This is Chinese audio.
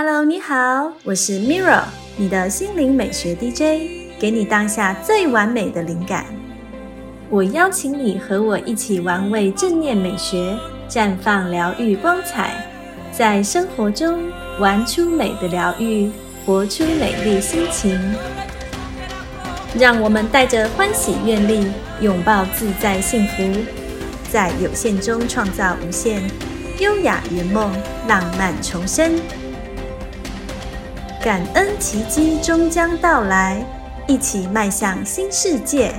Hello，你好，我是 Mirror，你的心灵美学 DJ，给你当下最完美的灵感。我邀请你和我一起玩味正念美学，绽放疗愈光彩，在生活中玩出美的疗愈，活出美丽心情。让我们带着欢喜愿力，拥抱自在幸福，在有限中创造无限，优雅圆梦，浪漫重生。感恩奇迹终将到来，一起迈向新世界。